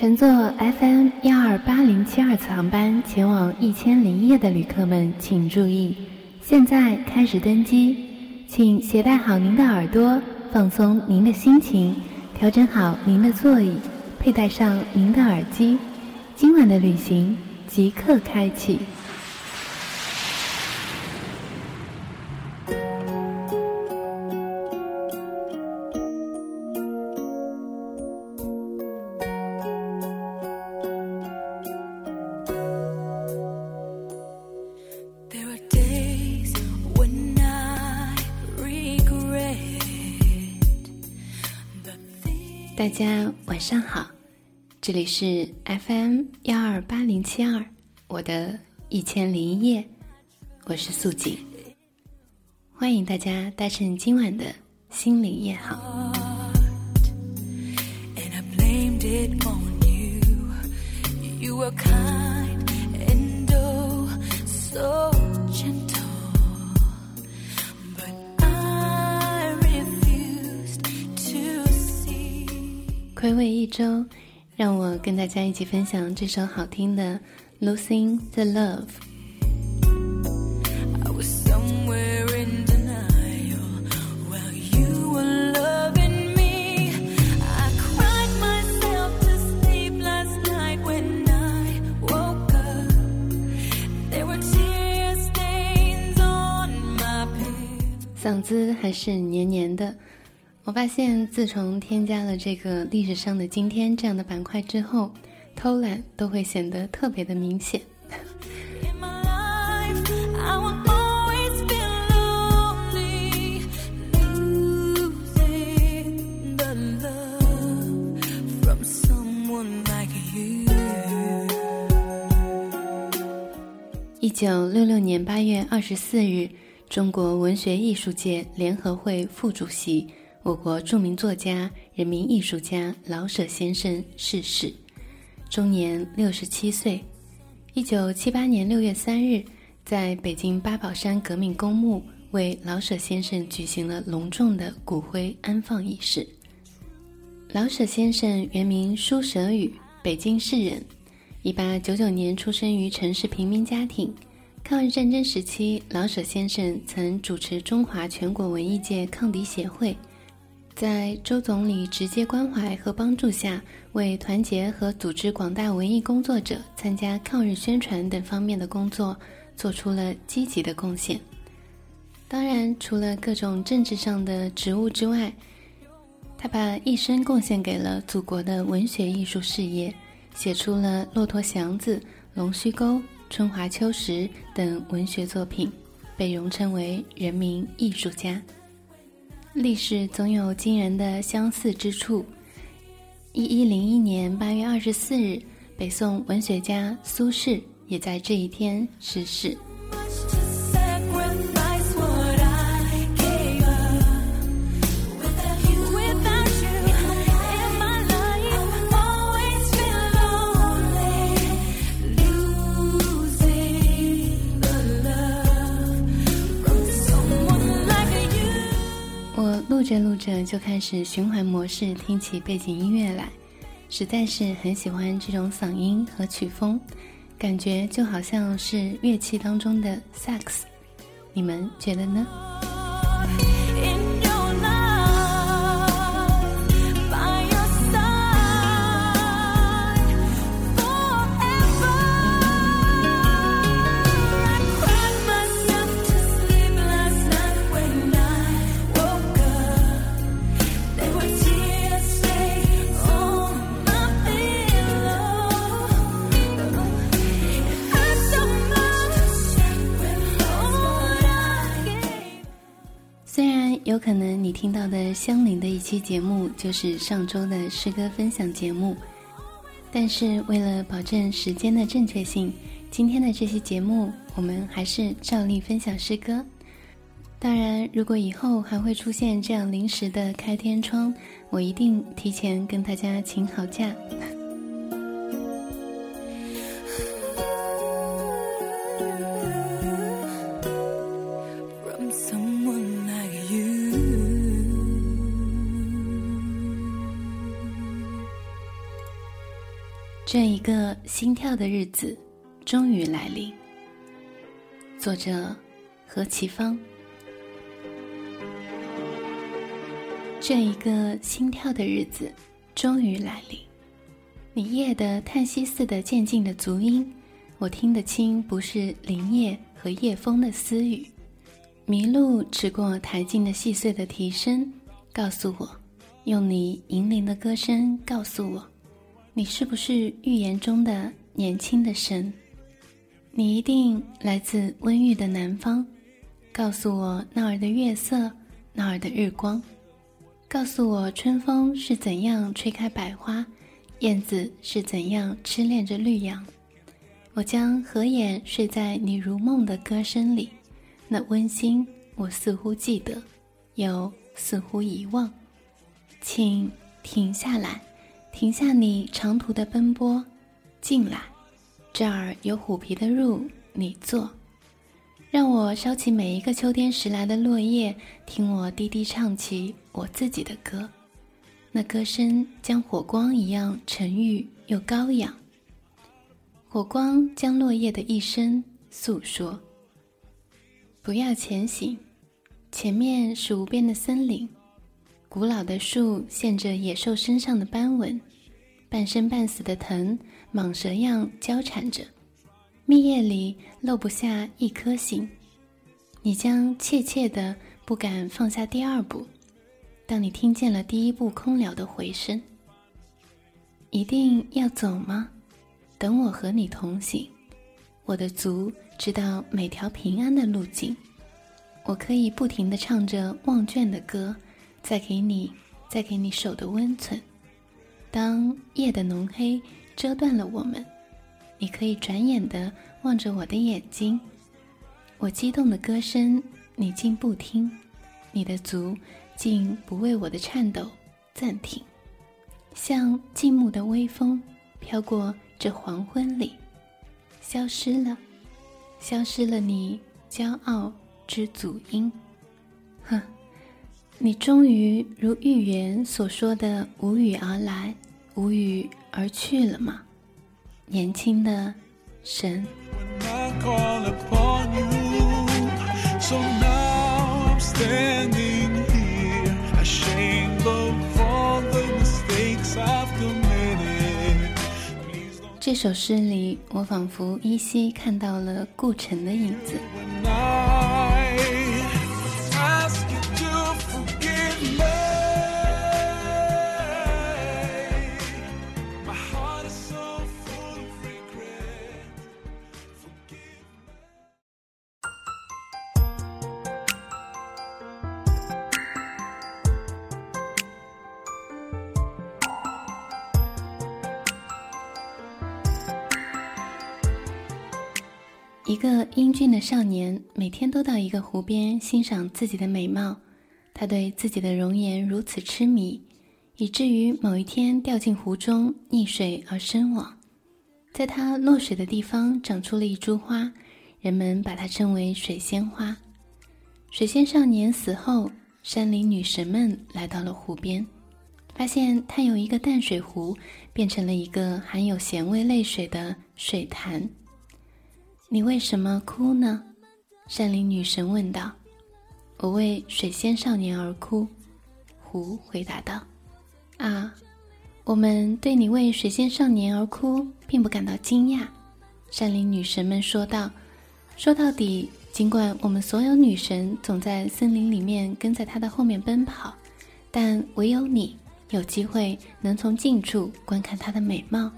乘坐 FM 幺二八零七二次航班前往一千零一夜的旅客们请注意，现在开始登机，请携带好您的耳朵，放松您的心情，调整好您的座椅，佩戴上您的耳机，今晚的旅行即刻开启。大家晚上好，这里是 FM 幺二八零七二，我的一千零一夜，我是素锦，欢迎大家搭乘今晚的心灵夜航。回味一周，让我跟大家一起分享这首好听的《Losing the Love》。嗓子还是黏黏的。我发现，自从添加了这个历史上的今天这样的板块之后，偷懒都会显得特别的明显。一九六六年八月二十四日，中国文学艺术界联合会副主席。我国著名作家、人民艺术家老舍先生逝世，终年六十七岁。一九七八年六月三日，在北京八宝山革命公墓为老舍先生举行了隆重的骨灰安放仪式。老舍先生原名舒舍宇，北京市人，一八九九年出生于城市平民家庭。抗日战争时期，老舍先生曾主持中华全国文艺界抗敌协会。在周总理直接关怀和帮助下，为团结和组织广大文艺工作者参加抗日宣传等方面的工作，做出了积极的贡献。当然，除了各种政治上的职务之外，他把一生贡献给了祖国的文学艺术事业，写出了《骆驼祥子》《龙须沟》《春华秋实》等文学作品，被荣称为人民艺术家。历史总有惊人的相似之处。一一零一年八月二十四日，北宋文学家苏轼也在这一天逝世。就开始循环模式听起背景音乐来，实在是很喜欢这种嗓音和曲风，感觉就好像是乐器当中的萨克斯，你们觉得呢？有可能你听到的相邻的一期节目就是上周的诗歌分享节目，但是为了保证时间的正确性，今天的这期节目我们还是照例分享诗歌。当然，如果以后还会出现这样临时的开天窗，我一定提前跟大家请好假。这一个心跳的日子终于来临。作者何其芳。这一个心跳的日子终于来临。你夜的叹息似的渐进的足音，我听得清，不是林叶和夜风的私语。麋鹿驰过台径的细碎的啼声，告诉我，用你银铃的歌声告诉我。你是不是预言中的年轻的神？你一定来自温郁的南方，告诉我那儿的月色，那儿的日光，告诉我春风是怎样吹开百花，燕子是怎样痴恋着绿杨。我将合眼睡在你如梦的歌声里，那温馨我似乎记得，又似乎遗忘。请停下来。停下你长途的奔波，进来，这儿有虎皮的褥，你坐。让我烧起每一个秋天拾来的落叶，听我低低唱起我自己的歌。那歌声将火光一样沉郁又高扬。火光将落叶的一生诉说。不要前行，前面是无边的森林。古老的树现着野兽身上的斑纹，半生半死的藤，蟒蛇样交缠着，密叶里漏不下一颗星。你将怯怯的不敢放下第二步，当你听见了第一步空了的回声，一定要走吗？等我和你同行，我的足知道每条平安的路径，我可以不停的唱着忘倦的歌。再给你，再给你手的温存。当夜的浓黑遮断了我们，你可以转眼的望着我的眼睛。我激动的歌声，你竟不听；你的足竟不为我的颤抖暂停。像静穆的微风，飘过这黄昏里，消失了，消失了你骄傲之足音。哼。你终于如预言所说的无语而来，无语而去了吗？年轻的神。这首诗里，我仿佛依稀看到了顾城的影子。一个英俊的少年每天都到一个湖边欣赏自己的美貌，他对自己的容颜如此痴迷，以至于某一天掉进湖中溺水而身亡。在他落水的地方长出了一株花，人们把它称为水仙花。水仙少年死后，山林女神们来到了湖边，发现他由一个淡水湖变成了一个含有咸味泪水的水潭。你为什么哭呢？山林女神问道。“我为水仙少年而哭。”狐回答道。“啊，我们对你为水仙少年而哭并不感到惊讶。”山林女神们说道。“说到底，尽管我们所有女神总在森林里面跟在他的后面奔跑，但唯有你有机会能从近处观看他的美貌。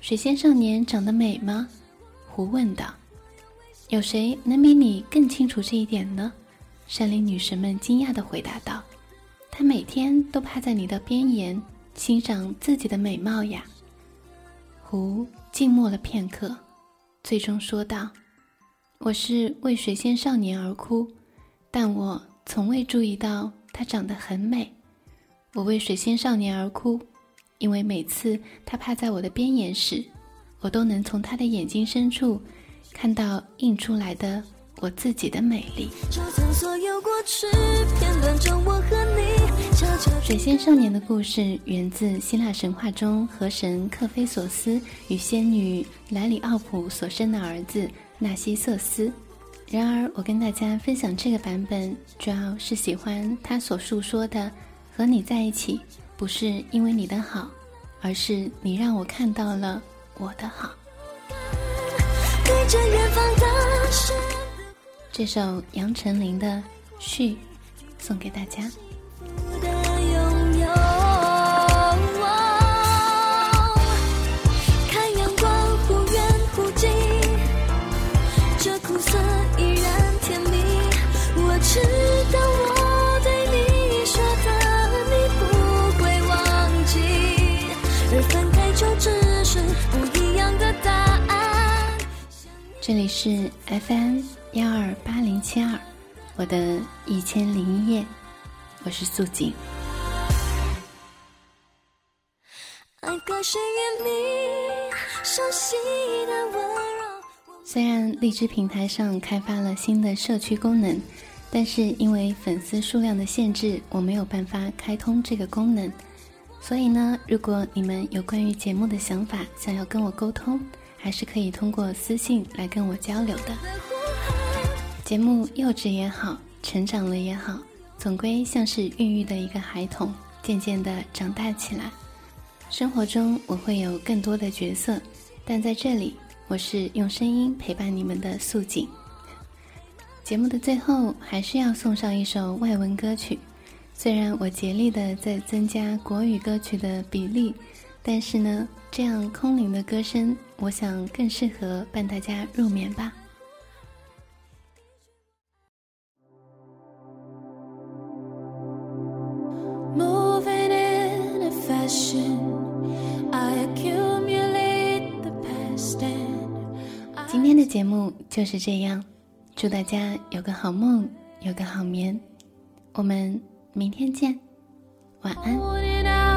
水仙少年长得美吗？”湖问道：“有谁能比你更清楚这一点呢？”山林女神们惊讶地回答道：“她每天都趴在你的边沿，欣赏自己的美貌呀。”湖静默了片刻，最终说道：“我是为水仙少年而哭，但我从未注意到他长得很美。我为水仙少年而哭，因为每次他趴在我的边沿时。”我都能从他的眼睛深处看到映出来的我自己的美丽。水仙少年的故事源自希腊神话中河神克菲索斯与仙女莱里奥普所生的儿子纳西瑟斯。然而，我跟大家分享这个版本，主要是喜欢他所述说的：和你在一起，不是因为你的好，而是你让我看到了我的好。这首杨丞琳的《序》送给大家。这里是 FM 幺二八零七二，我的一千零一夜，我是素锦。虽然荔枝平台上开发了新的社区功能，但是因为粉丝数量的限制，我没有办法开通这个功能。所以呢，如果你们有关于节目的想法，想要跟我沟通。还是可以通过私信来跟我交流的。节目幼稚也好，成长了也好，总归像是孕育的一个孩童，渐渐的长大起来。生活中我会有更多的角色，但在这里，我是用声音陪伴你们的素锦。节目的最后，还是要送上一首外文歌曲。虽然我竭力的在增加国语歌曲的比例，但是呢。这样空灵的歌声，我想更适合伴大家入眠吧。今天的节目就是这样，祝大家有个好梦，有个好眠，我们明天见，晚安。